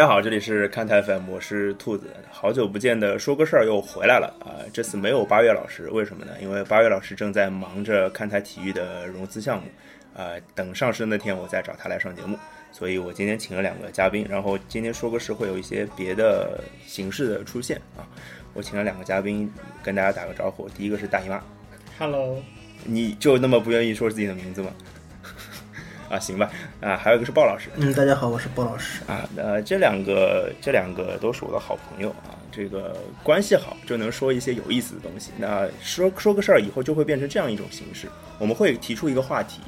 大家好，这里是看台 FM，我是兔子。好久不见的说个事儿又回来了啊！这次没有八月老师，为什么呢？因为八月老师正在忙着看台体育的融资项目，啊，等上市那天我再找他来上节目。所以我今天请了两个嘉宾，然后今天说个事会有一些别的形式的出现啊。我请了两个嘉宾跟大家打个招呼，第一个是大姨妈，Hello，你就那么不愿意说自己的名字吗？啊，行吧，啊，还有一个是鲍老师，嗯，大家好，我是鲍老师，啊，呃，这两个这两个都是我的好朋友啊，这个关系好就能说一些有意思的东西。那说说个事儿以后就会变成这样一种形式，我们会提出一个话题，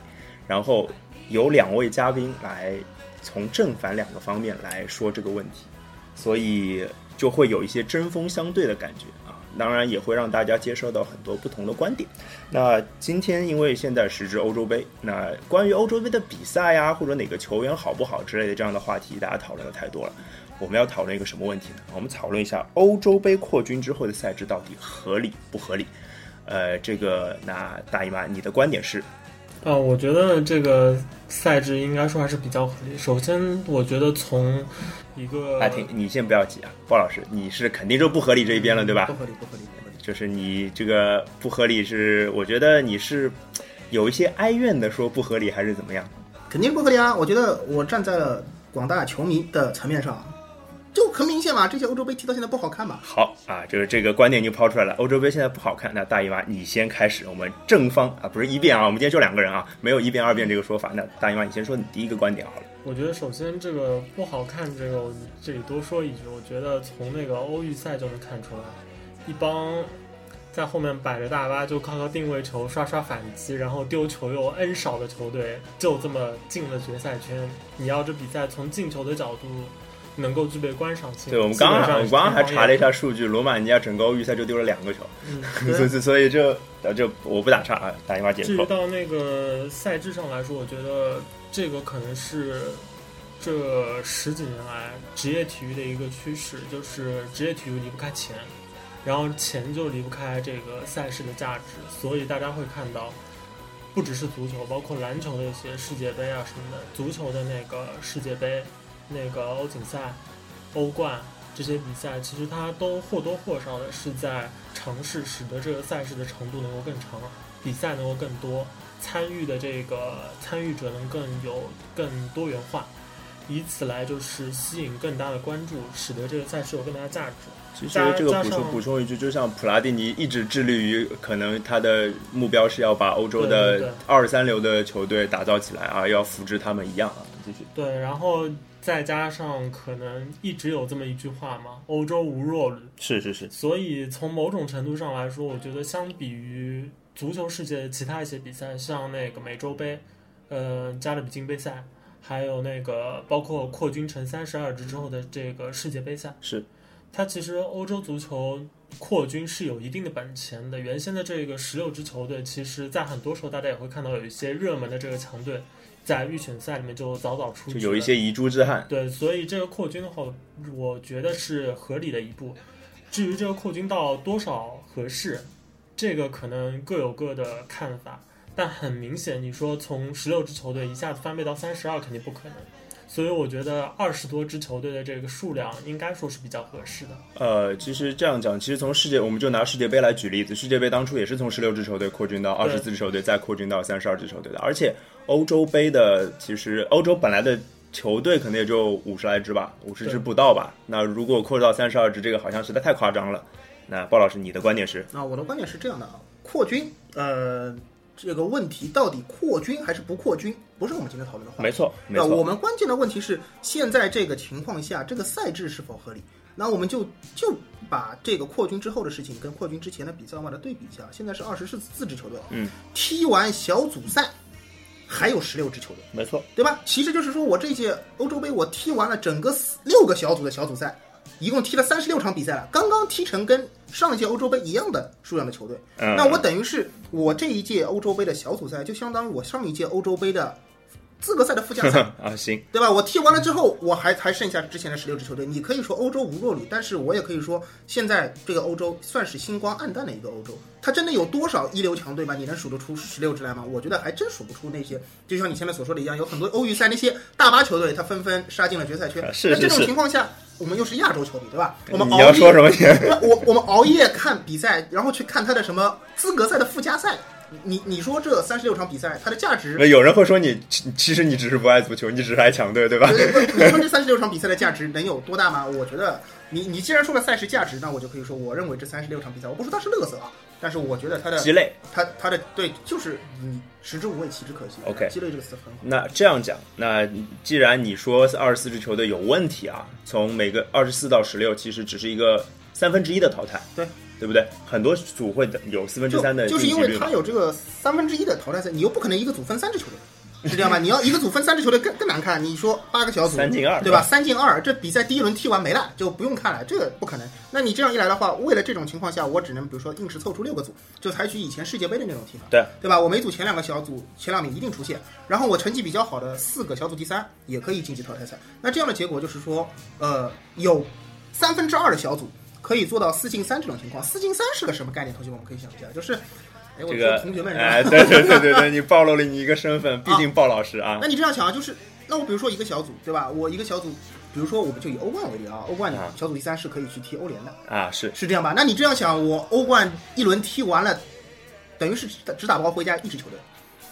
然后有两位嘉宾来从正反两个方面来说这个问题，所以就会有一些针锋相对的感觉啊。当然也会让大家接受到很多不同的观点。那今天因为现在时值欧洲杯，那关于欧洲杯的比赛呀，或者哪个球员好不好之类的这样的话题，大家讨论的太多了。我们要讨论一个什么问题呢？我们讨论一下欧洲杯扩军之后的赛制到底合理不合理？呃，这个那大姨妈，你的观点是？啊，我觉得这个赛制应该说还是比较合理。首先，我觉得从一个，阿婷，你先不要急啊，鲍老师，你是肯定就不合理这一边了，对吧？不合理，不合理，不合理。就是你这个不合理是，我觉得你是有一些哀怨的说不合理，还是怎么样？肯定不合理啊！我觉得我站在了广大球迷的层面上。就很明显嘛，这些欧洲杯踢到现在不好看嘛。好啊，就是这个观点就抛出来了。欧洲杯现在不好看，那大姨妈你先开始，我们正方啊，不是一辩啊，我们今天就两个人啊，没有一辩二辩这个说法。那大姨妈你先说你第一个观点好了。我觉得首先这个不好看，这个我这里多说一句，我觉得从那个欧预赛就能看出来，一帮在后面摆着大巴就靠靠定位球刷刷反击，然后丢球又 N 少的球队，就这么进了决赛圈。你要这比赛从进球的角度。能够具备观赏性。对我们刚刚，我刚刚还查了一下数据，罗马尼亚整个预赛就丢了两个球，所以所以就就我不打岔啊，打电话解释。至于到那个赛制上来说，我觉得这个可能是这十几年来职业体育的一个趋势，就是职业体育离不开钱，然后钱就离不开这个赛事的价值，所以大家会看到，不只是足球，包括篮球的一些世界杯啊什么的，足球的那个世界杯。那个欧锦赛、欧冠这些比赛，其实它都或多或少的是在尝试使得这个赛事的程度能够更长，比赛能够更多，参与的这个参与者能更有更多元化，以此来就是吸引更大的关注，使得这个赛事有更大的价值。其实这个补充补充一句，就像普拉蒂尼一直致力于，可能他的目标是要把欧洲的二三流的球队打造起来啊，要扶植他们一样啊，继续。对，然后。再加上可能一直有这么一句话嘛，欧洲无弱旅。是是是。所以从某种程度上来说，我觉得相比于足球世界其他一些比赛，像那个美洲杯、呃加勒比金杯赛，还有那个包括扩军成三十二支之后的这个世界杯赛，是它其实欧洲足球扩军是有一定的本钱的。原先的这个十六支球队，其实在很多时候大家也会看到有一些热门的这个强队。在预选赛里面就早早出，就有一些遗珠之憾。对，所以这个扩军的话，我觉得是合理的一步。至于这个扩军到多少合适，这个可能各有各的看法。但很明显，你说从十六支球队一下子翻倍到三十二，肯定不可能。所以我觉得二十多支球队的这个数量应该说是比较合适的。呃，其实这样讲，其实从世界，我们就拿世界杯来举例子，世界杯当初也是从十六支球队扩军到二十四支球队，再扩军到三十二支球队的。而且欧洲杯的，其实欧洲本来的球队可能也就五十来支吧，五十支不到吧。那如果扩到三十二支，这个好像实在太夸张了。那鲍老师，你的观点是？啊，我的观点是这样的啊，扩军，呃。这个问题到底扩军还是不扩军，不是我们今天讨论的话题。没错，那我们关键的问题是，现在这个情况下，这个赛制是否合理？那我们就就把这个扩军之后的事情跟扩军之前的比赛把它对比一下。现在是二十四四支球队，嗯，踢完小组赛还有十六支球队，没错，对吧？其实就是说我这届欧洲杯我踢完了整个六个小组的小组赛。一共踢了三十六场比赛了，刚刚踢成跟上一届欧洲杯一样的数量的球队，那我等于是我这一届欧洲杯的小组赛就相当于我上一届欧洲杯的资格赛的附加赛，啊，行，对吧？我踢完了之后，我还还剩下之前的十六支球队。你可以说欧洲无弱旅，但是我也可以说，现在这个欧洲算是星光暗淡的一个欧洲。它真的有多少一流强队吧？你能数得出十六支来吗？我觉得还真数不出那些。就像你前面所说的一样，有很多欧预赛那些大巴球队，他纷纷杀进了决赛圈。是那这种情况下，我们又是亚洲球迷，对吧？我们你熬夜要说什么？我我们熬夜看比赛，然后去看他的什么资格赛的附加赛。你你说这三十六场比赛，它的价值有人会说你，其其实你只是不爱足球，你只是爱强队，对吧？对对对，你说这三十六场比赛的价值能有多大吗？我觉得你你既然说了赛事价值，那我就可以说，我认为这三十六场比赛，我不说它是乐色啊，但是我觉得它的鸡肋。它它的对就是你食之无味，弃之可惜。OK 鸡肋这个词很好。那这样讲，那既然你说二十四支球队有问题啊，从每个二十四到十六，其实只是一个三分之一的淘汰，对对不对？很多组会有四分之三的就是因为晋级率嘛它有这个三分之一的淘汰赛，你又不可能一个组分三支球队，是这样吧？你要一个组分三支球队更更难看。你说八个小组三进二对吧？对吧三进二，这比赛第一轮踢完没了，就不用看了，这个不可能。那你这样一来的话，为了这种情况下，我只能比如说硬是凑出六个组，就采取以前世界杯的那种踢法，对对吧？我每组前两个小组前两名一定出现，然后我成绩比较好的四个小组第三也可以晋级淘汰赛。那这样的结果就是说，呃，有三分之二的小组可以做到四进三这种情况。四进三是个什么概念？同学们，我们可以想一下，就是，哎，我这个同学们，哎，对对对对对，你暴露了你一个身份，毕竟鲍老师啊那，你这样想啊，就是那我比如说一个小组，对吧？我一个小组，比如说我们就以欧冠为例啊，欧冠啊小组第三是可以去踢欧联的，啊是是这样吧？那你这样想，我欧冠一轮踢完了，等于是只打只打包回家一支球队，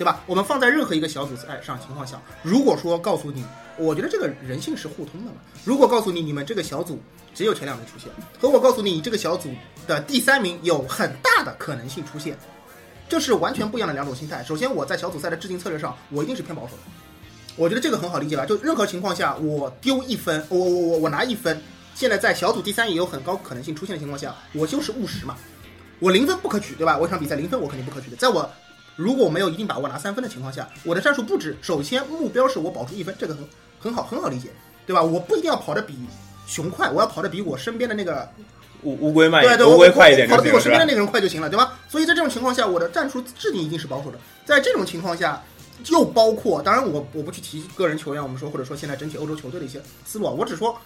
对吧？我们放在任何一个小组赛上情况下，如果说告诉你，我觉得这个人性是互通的嘛。如果告诉你你们这个小组只有前两名出现，和我告诉你这个小组的第三名有很大的可能性出现，这是完全不一样的两种心态。首先，我在小组赛的制定策略上，我一定是偏保守的。我觉得这个很好理解吧？就任何情况下，我丢一分，我我我我拿一分，现在在小组第三也有很高可能性出现的情况下，我就是务实嘛。我零分不可取，对吧？我一场比赛零分我肯定不可取的。在我如果我没有一定把握拿三分的情况下，我的战术布置首先目标是我保住一分，这个很很好很好理解，对吧？我不一定要跑得比熊快，我要跑得比我身边的那个乌乌龟慢一点，对对，乌龟快一点跑得比？我身边的那个人快就行了，对吧？所以在这种情况下，我的战术制定一定是保守的。在这种情况下，又包括，当然我我不去提个人球员，我们说或者说现在整体欧洲球队的一些思路啊，我只说，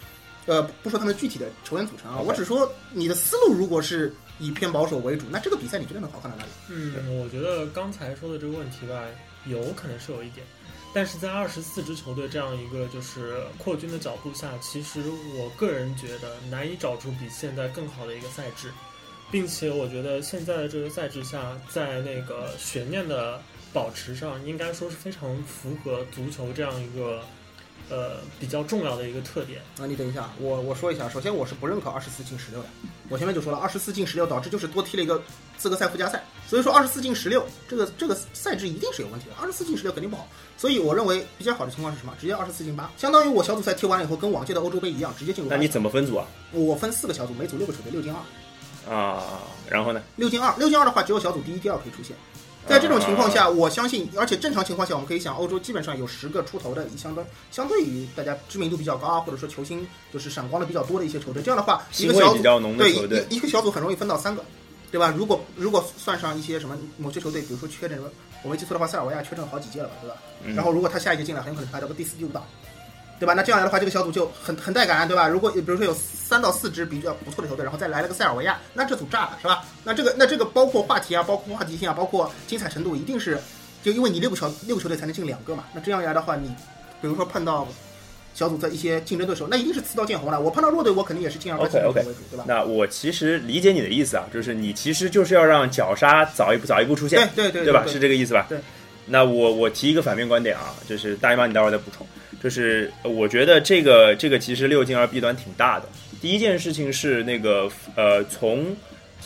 呃，不说他们具体的球员组成啊，我只说你的思路如果是以偏保守为主，那这个比赛你觉得能好看到哪里？嗯，我觉得刚才说的这个问题吧，有可能是有一点，但是在二十四支球队这样一个就是扩军的脚步下，其实我个人觉得难以找出比现在更好的一个赛制，并且我觉得现在的这个赛制下，在那个悬念的保持上，应该说是非常符合足球这样一个呃比较重要的一个特点。啊，你等一下，我我说一下，首先我是不认可二十四进十六的，我前面就说了，二十四进十六导致就是多踢了一个资格赛附加赛，所以说二十四进十六这个这个赛制一定是有问题的，二十四进十六肯定不好，所以我认为比较好的情况是什么？直接二十四进八，相当于我小组赛踢完了以后，跟往届的欧洲杯一样，直接进入。那你怎么分组啊？我分四个小组，每组六个球队，六进二，啊，然后呢？六进二，六进二的话，只有小组第一、第二可以出现。在这种情况下，我相信，而且正常情况下，我们可以想，欧洲基本上有十个出头的，相当相对于大家知名度比较高啊，或者说球星就是闪光的比较多的一些球队，这样的话，一个小组对一一个小组很容易分到三个，对吧？如果如果算上一些什么某些球队，比如说缺阵，我没记错的话，塞尔维亚缺阵好几届了吧，对吧？嗯然后如果他下一届进来，很有可能排到个第四、第五档，对吧？那这样来的话，这个小组就很很带感，对吧？如果比如说有三到四支比较不错的球队，然后再来了个塞尔维亚，那这组炸了，是吧？那这个那这个包括话题啊，包括话题性啊，包括精彩程度，一定是就因为你六个球六个球队才能进两个嘛。那这样一来的话，你比如说碰到小组的一些竞争对手，那一定是刺刀见红了。我碰到弱队，我肯定也是进二个 OK，OK 为主，对吧？那我其实理解你的意思啊，就是你其实就是要让绞杀早一步早一步出现，对对对对吧？是这个意思吧？对。那我我提一个反面观点啊，就是大姨妈，你待会儿再补充。就是呃我觉得这个这个其实六进二弊端挺大的。第一件事情是那个呃，从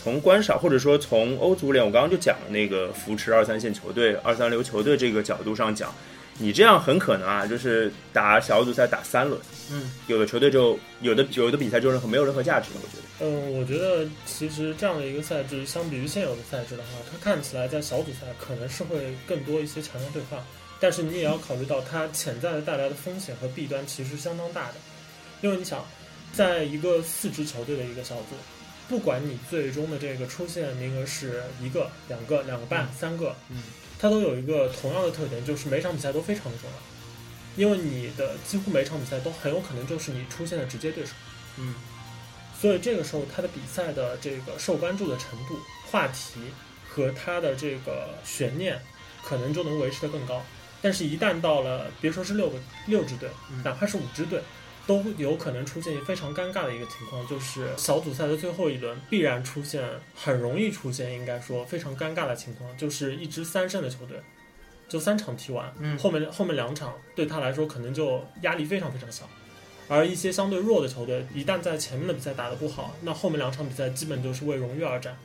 从观赏或者说从欧足联，我刚刚就讲了那个扶持二三线球队、二三流球队这个角度上讲，你这样很可能啊，就是打小组赛打三轮，嗯，有的球队就有的有的比赛就任何没有任何价值了，我觉得。嗯，我觉得其实这样的一个赛制，相比于现有的赛制的话，它看起来在小组赛可能是会更多一些强强对话，但是你也要考虑到它潜在的带来的风险和弊端其实相当大的，因为你想，在一个四支球队的一个小组，不管你最终的这个出现名额是一个、两个、两个半、三个，嗯，它都有一个同样的特点，就是每场比赛都非常的重要。因为你的几乎每场比赛都很有可能就是你出现的直接对手，嗯，所以这个时候他的比赛的这个受关注的程度、话题和他的这个悬念，可能就能维持得更高。但是，一旦到了别说是六个六支队，嗯哪怕是五支队，都有可能出现非常尴尬的一个情况，就是小组赛的最后一轮必然出现，很容易出现，应该说非常尴尬的情况，就是一支三胜的球队，就三场踢完，嗯后面后面两场对他来说可能就压力非常非常小。而一些相对弱的球队，一旦在前面的比赛打得不好，那后面两场比赛基本就是为荣誉而战。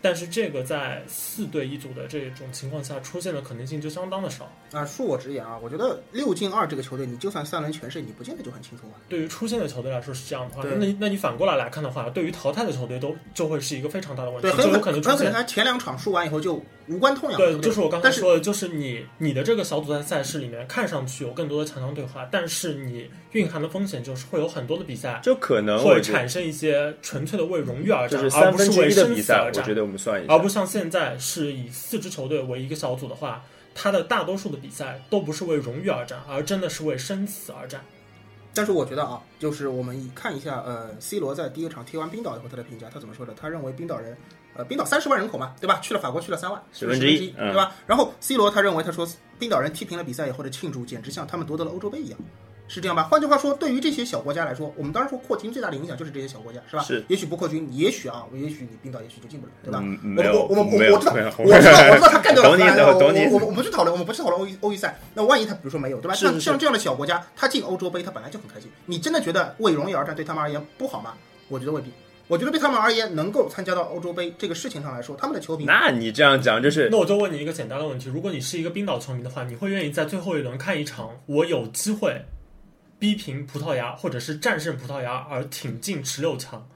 但是这个在四队一组的这种情况下出现的可能性就相当的少。啊，恕我直言啊，我觉得六进二这个球队，你就算三轮全胜，你不见得就很轻松啊。对于出线的球队来说是这样的话，那那你反过来来看的话，对于淘汰的球队都就会是一个非常大的问题，很就有可能可能出现。他前两场输完以后就无关痛痒，对就是我刚才说的，就是你你的这个小组赛赛事里面看上去有更多的强强对话，但是你蕴含的风险就是会有很多的比赛就可能会产生一些纯粹的为荣誉而战，而不是为生死，而战我觉。得我们算一下，而不像现在是以四支球队为一个小组的话，它的大多数的比赛都不是为荣誉而战，而真的是为生死而战。但是我觉得啊，就是我们看一下，呃，C 罗在第一场踢完冰岛以后他的评价，他怎么说的？他认为冰岛人，呃，冰岛三十万人口嘛，对吧？去了法国去了三万，十分之之一嗯对吧？然后 C 罗他认为，他说冰岛人踢平了比赛以后的庆祝，简直像他们夺得了欧洲杯一样。是这样吧？换句话说，对于这些小国家来说，我们当然说扩军最大的影响就是这些小国家，是吧？是。也许不扩军，也许啊，也许你冰岛也许就进不了，对吧？嗯，我没有，我我没有，我知道，我知道，我知道他干掉了 荷兰我我我我们不去讨论，我们不去讨论欧欧预赛。那万一他比如说没有，对吧？像像这样的小国家，他进欧洲杯，他本来就很开心。你真的觉得为荣誉而战对他们而言不好吗？我觉得未必。我觉得对他们而言，能够参加到欧洲杯这个事情上来说，他们的球迷那你这样讲就是那我就问你一个简单的问题：如果你是一个冰岛球迷的话，你会愿意在最后一轮看一场我有机会逼平葡萄牙，或者是战胜葡萄牙而挺进十六强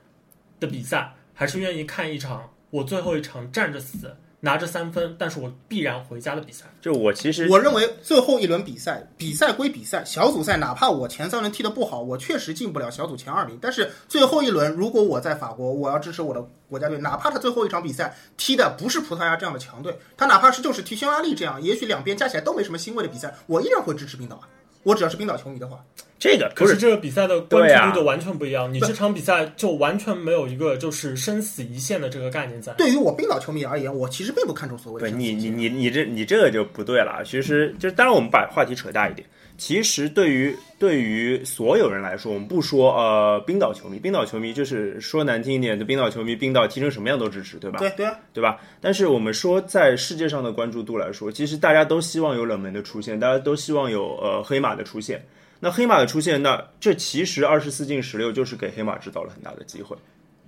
的比赛，还是愿意看一场我最后一场站着死拿着三分，但是我必然回家的比赛？就我其实我认为最后一轮比赛，比赛归比赛，小组赛哪怕我前三轮踢得不好，我确实进不了小组前二名。但是最后一轮，如果我在法国，我要支持我的国家队，哪怕他最后一场比赛踢的不是葡萄牙这样的强队，他哪怕是就是踢匈牙利这样，也许两边加起来都没什么欣慰的比赛，我依然会支持冰岛啊。我只要是冰岛球迷的话，这个不是可是这个比赛的关注度就完全不一样，你这场比赛就完全没有一个就是生死一线的这个概念在。对于我冰岛球迷而言，我其实并不看重所谓的对你你你你这你这个就不对了。其实就是当然我们把话题扯大一点，其实对于对于所有人来说，我们不说呃冰岛球迷，冰岛球迷就是说难听一点的，冰岛球迷冰岛踢成什么样都支持，对吧？对对啊，对吧？但是我们说，在世界上的关注度来说，其实大家都希望有冷门的出现，大家都希望有呃黑马的出现。那黑马的出现，那这其实二十四进十六就是给黑马制造了很大的机会，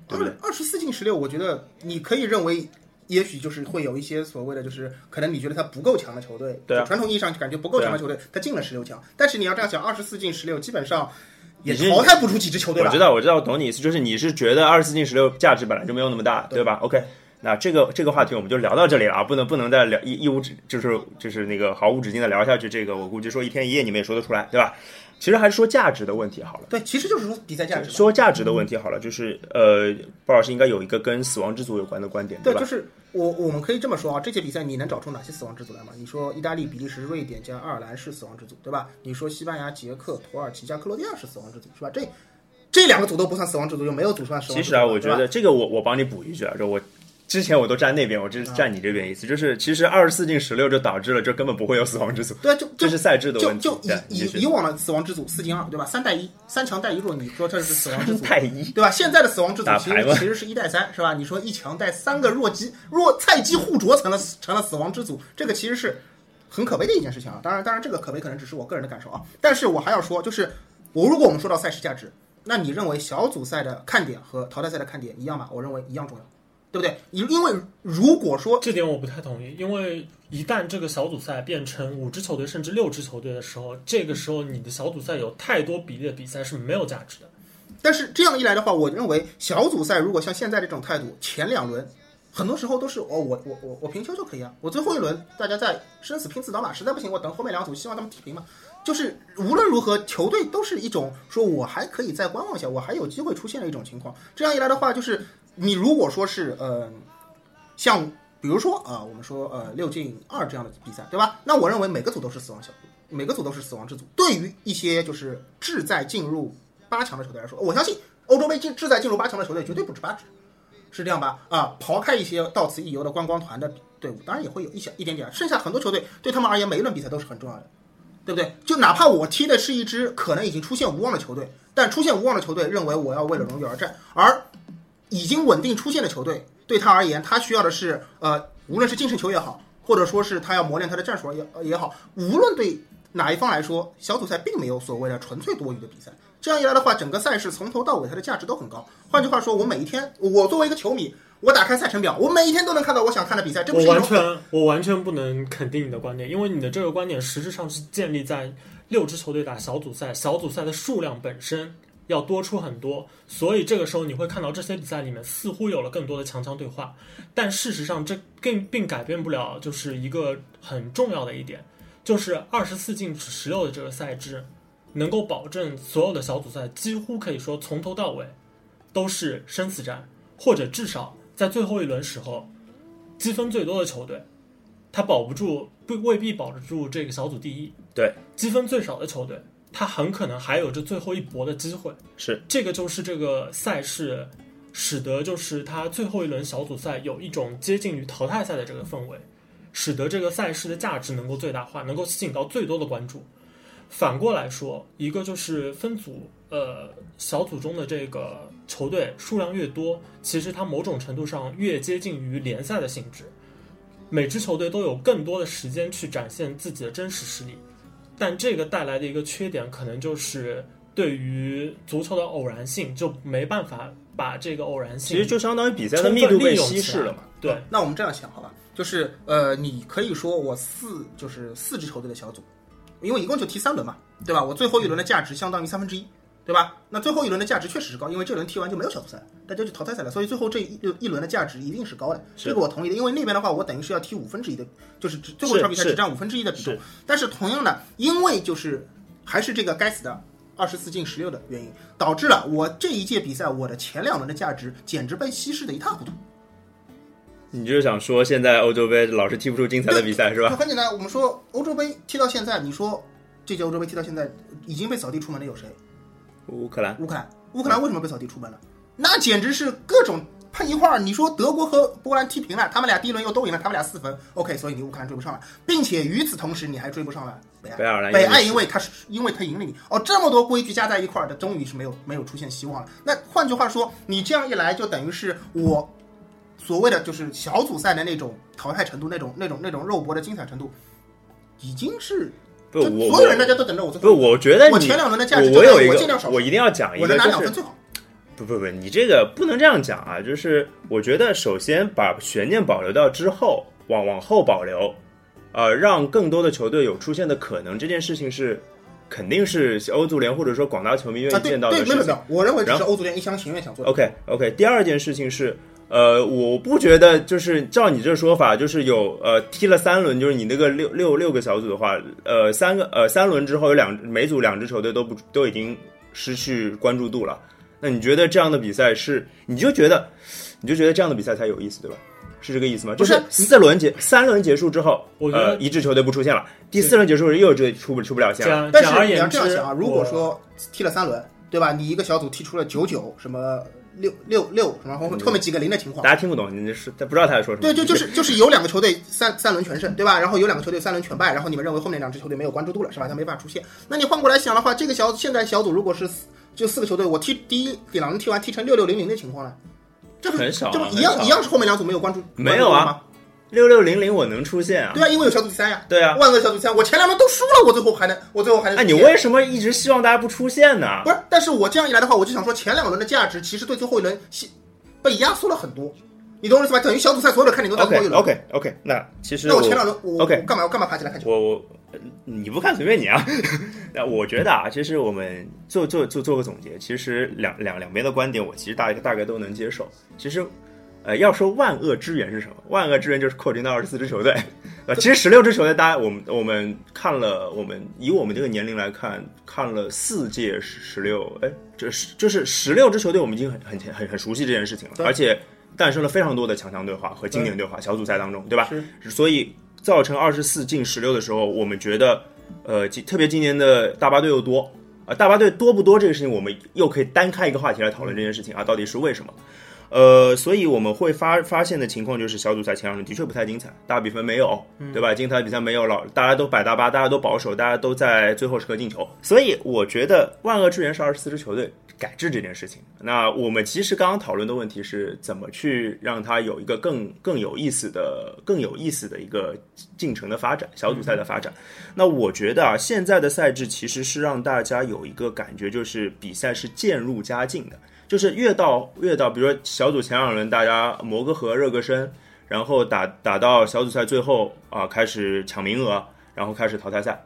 对不对？二十四进十六，我觉得你可以认为，也许就是会有一些所谓的，就是可能你觉得他不够强的球队，对啊传统意义上感觉不够强的球队，他进了十六强。但是你要这样想，二十四进十六，基本上也淘汰不出几支球队了。我知道，我知道，我懂你意思，就是你是觉得二十四进十六价值本来就没有那么大，对吧？OK，那这个这个话题我们就聊到这里了啊，不能不能再聊一一无止，就是就是那个毫无止境的聊下去，这个我估计说一天一夜你们也说得出来，对吧？其实还是说价值的问题好了。对，其实就是说比赛价值。说价值的问题好了，就是呃，鲍老师应该有一个跟死亡之组有关的观点，对，吧？就是我我们可以这么说啊，这届比赛你能找出哪些死亡之组来吗？你说意大利、比利时、瑞典加爱尔兰是死亡之组，对吧？你说西班牙、捷克、土耳其加克罗地亚是死亡之组，是吧？这这两个组都不算死亡之组，就没有组算死亡之组。其实啊，我觉得这个我我帮你补一句啊，就我之前我都站那边，我这是站你这边意思，就是其实二十四进十六就导致了这根本不会有死亡之组，对啊，就就这是赛制的问题。就就以以以往的死亡之组四进二，对吧？三带一，三强带一弱，你说这是死亡之组，带一，对吧？现在的死亡之组其实其实是一带三，是吧？你说一强带三个弱鸡弱菜鸡互啄成了成了死亡之组，这个其实是很可悲的一件事情啊。当然，当然这个可悲可能只是我个人的感受啊。但是我还要说，就是我如果我们说到赛事价值，那你认为小组赛的看点和淘汰赛的看点一样吗？我认为一样重要，对不对？因因为如果说这点我不太同意，因为一旦这个小组赛变成五支球队甚至六支球队的时候，这个时候你的小组赛有太多比例的比赛是没有价值的。但是这样一来的话，我认为小组赛如果像现在这种态度，前两轮很多时候都是哦，我我我我平球就可以啊，我最后一轮大家在生死拼刺刀嘛，实在不行我等后面两组，希望他们踢平嘛。就是无论如何，球队都是一种说我还可以再观望一下，我还有机会出现的一种情况。这样一来的话，就是你如果说是呃，像比如说啊、我们说呃六进二这样的比赛，对吧？那我认为每个组都是死亡小组。每个组都是死亡之组。对于一些就是志在进入八强的球队来说，我相信欧洲杯进志在进入八强的球队绝对不止八支，是这样吧？啊，抛开一些到此一游的观光团的队伍，当然也会有一小一点点，剩下很多球队对他们而言，每一轮比赛都是很重要的。对不对？就哪怕我踢的是一支可能已经出现无望的球队，但出现无望的球队认为我要为了荣誉而战，而已经稳定出现的球队对他而言，他需要的是呃，无论是净胜球也好，或者说是他要磨练他的战术也也好，无论对哪一方来说，小组赛并没有所谓的纯粹多余的比赛。这样一来的话，整个赛事从头到尾它的价值都很高。换句话说，我每一天，我作为一个球迷。我打开赛程表，我每一天都能看到我想看的比赛。这不是我完全我完全不能肯定你的观点，因为你的这个观点实质上是建立在六支球队打小组赛，小组赛的数量本身要多出很多，所以这个时候你会看到这些比赛里面似乎有了更多的强强对话，但事实上这更并改变不了就是一个很重要的一点，就是二十四进十六的这个赛制能够保证所有的小组赛几乎可以说从头到尾都是生死战，或者至少。在最后一轮时候，积分最多的球队，他保不住，不未必保得住这个小组第一。对，积分最少的球队，他很可能还有这最后一搏的机会。是，这个就是这个赛事，使得就是他最后一轮小组赛有一种接近于淘汰赛的这个氛围，使得这个赛事的价值能够最大化，能够吸引到最多的关注。反过来说，一个就是分组。呃，小组中的这个球队数量越多，其实它某种程度上越接近于联赛的性质。每支球队都有更多的时间去展现自己的真实实力，但这个带来的一个缺点，可能就是对于足球的偶然性，就没办法把这个偶然性，其实就相当于比赛的密度被稀释了嘛。对，那我们这样想好吧，就是呃，你可以说我四就是四支球队的小组，因为一共就踢三轮嘛，对吧？我最后一轮的价值相当于三分之一。对吧？那最后一轮的价值确实是高，因为这轮踢完就没有小组赛，大家就淘汰赛了，所以最后这一一轮的价值一定是高的。这个我同意的，因为那边的话，我等于是要踢五分之一的，就是最后一场比赛只占五分之一的比重。但是同样的，因为就是还是这个该死的二十四进十六的原因，导致了我这一届比赛我的前两轮的价值简直被稀释的一塌糊涂。你就是想说，现在欧洲杯老是踢不出精彩的比赛是吧？很简单，我们说欧洲杯踢到现在，你说这届欧洲杯踢到现在已经被扫地出门的有谁？乌克兰，乌克兰，乌克兰为什么被扫地出门了？那简直是各种碰一块儿。你说德国和波兰踢平了，他们俩第一轮又都赢了，他们俩四分，OK，所以你乌克兰追不上了，并且与此同时你还追不上了北爱。北爱尔兰，北爱因为他是因为他赢了你哦，这么多规矩加在一块儿的，终于是没有没有出现希望了。那换句话说，你这样一来，就等于是我所谓的就是小组赛的那种淘汰程度，那种那种那种肉搏的精彩程度，已经是。不，我所有人大家都等着我。不，我觉得我前两轮的价值，我有一个，我一定要讲一个，就是不不不，你这个不能这样讲啊！就是我觉得，首先把悬念保留到之后，往往后保留，呃，让更多的球队有出现的可能，这件事情是肯定是欧足联或者说广大球迷愿意见到的事情。没有没有，我认为这是欧足联一厢情愿想做的。OK OK，第二件事情是。呃，我不觉得就是照你这说法，就是有呃踢了三轮，就是你那个六六六个小组的话，呃三个呃三轮之后有两每组两支球队都不都已经失去关注度了。那你觉得这样的比赛是？你就觉得你就觉得这样的比赛才有意思，对吧？是这个意思吗？就是四轮结三轮结束之后，呃一支球队不出现了，第四轮结束又这出不出不了线了。但是你要这样想啊，如果说踢了三轮，对吧？你一个小组踢出了九九什么？六六六，然后后面几个零的情况，大家听不懂，你是他不知道他在说什么。对，就就是就是有两个球队三三轮全胜，对吧？然后有两个球队三轮全败，然后你们认为后面两支球队没有关注度了，是吧？他没法出现。那你换过来想的话，这个小现在小组如果是就四个球队，我踢第一两轮踢完踢成六六零零的情况呢？这很少，这不一样一样是后面两组没有关注，没有啊。六六零零我能出现啊？对啊，因为有小组第三呀。对啊，万恶小组第三，我前两轮都输了，我最后还能，我最后还能。哎，你为什么一直希望大家不出现呢？不是，但是我这样一来的话，我就想说，前两轮的价值其实对最后一轮被压缩了很多。你懂我意思吧？等于小组赛所有的看点都在最后一轮。OK OK，那其实那我前两轮我 OK 干嘛我干嘛爬起来看球？我我你不看随便你啊。那我觉得啊，其实我们做做做做个总结，其实两两两边的观点，我其实大大概都能接受。其实。呃，要说万恶之源是什么？万恶之源就是扩军到二十四支球队。呃，其实十六支球队，大家我们我们看了，我们以我们这个年龄来看，看了四届十十六，哎，这是就是十六支球队，我们已经很很很很熟悉这件事情了，而且诞生了非常多的强强对话和经典对话，小组赛当中，对吧？是。所以造成二十四进十六的时候，我们觉得呃，今特别今年的大巴队又多啊，大巴队多不多这个事情，我们又可以单开一个话题来讨论这件事情啊，到底是为什么？呃，所以我们会发发现的情况就是小组赛前两轮的确不太精彩，大比分没有，对吧？精彩比赛没有了，大家都摆大巴，大家都保守，大家都在最后时刻进球。所以我觉得万恶之源是二十四支球队改制这件事情。那我们其实刚刚讨论的问题是怎么去让它有一个更更有意思的、更有意思的一个进程的发展，小组赛的发展。那我觉得啊，现在的赛制其实是让大家有一个感觉，就是比赛是渐入佳境的。就是越到越到，比如说小组前两轮大家磨个合、热个身，然后打打到小组赛最后啊，开始抢名额，然后开始淘汰赛，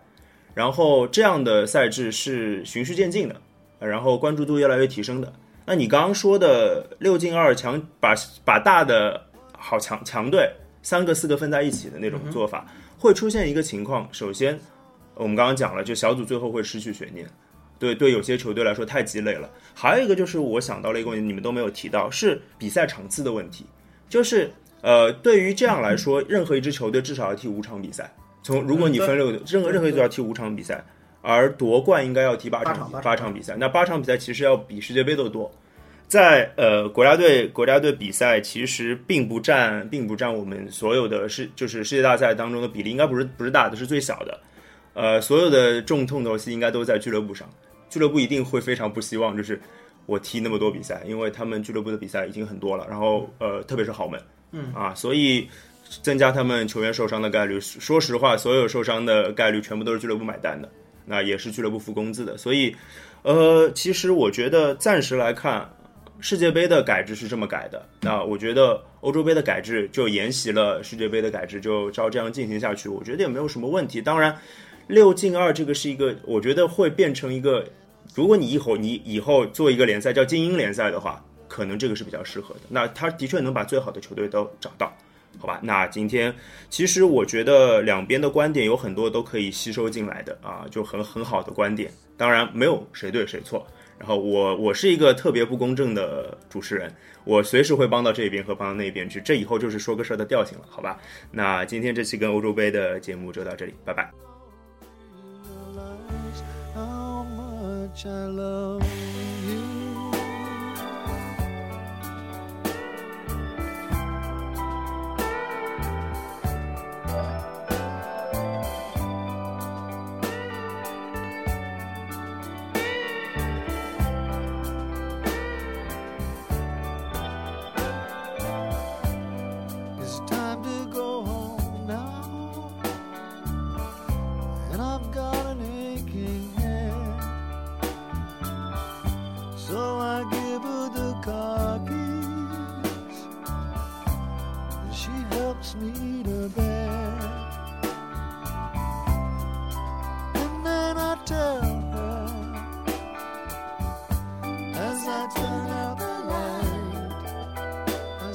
然后这样的赛制是循序渐进的，然后关注度越来越提升的。那你刚刚说的六进二强，把把大的好强强队三个四个分在一起的那种做法，会出现一个情况。首先，我们刚刚讲了，就小组最后会失去悬念。对对，有些球队来说太鸡肋了。还有一个就是我想到了一个问题，你们都没有提到，是比赛场次的问题。就是呃，对于这样来说，任何一支球队至少要踢五场比赛。从如果你分六，任何任何一队要踢五场比赛，而夺冠应该要踢八场八场比赛。那八场比赛其实要比世界杯都多。在呃国家队国家队比赛其实并不占并不占我们所有的世就是世界大赛当中的比例，应该不是不是大的，是最小的。呃，所有的重痛头戏应该都在俱乐部上。俱乐部一定会非常不希望，就是我踢那么多比赛，因为他们俱乐部的比赛已经很多了。然后，呃，特别是豪门，嗯啊，所以增加他们球员受伤的概率。说实话，所有受伤的概率全部都是俱乐部买单的，那也是俱乐部付工资的。所以，呃，其实我觉得暂时来看，世界杯的改制是这么改的。那我觉得欧洲杯的改制就沿袭了世界杯的改制，就照这样进行下去，我觉得也没有什么问题。当然。六进二这个是一个，我觉得会变成一个，如果你以后你以后做一个联赛叫精英联赛的话，可能这个是比较适合的。那他的确能把最好的球队都找到，好吧？那今天其实我觉得两边的观点有很多都可以吸收进来的啊，就很很好的观点。当然没有谁对谁错。然后我我是一个特别不公正的主持人，我随时会帮到这边和帮到那边去。这以后就是说个事儿的调性了，好吧？那今天这期跟欧洲杯的节目就到这里，拜拜。Much I love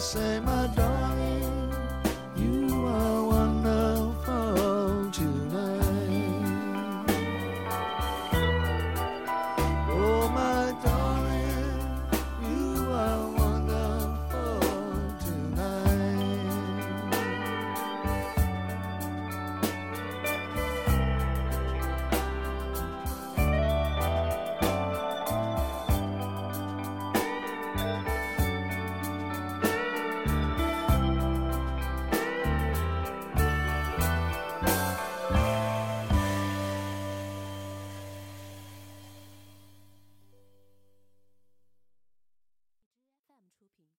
say, my darling.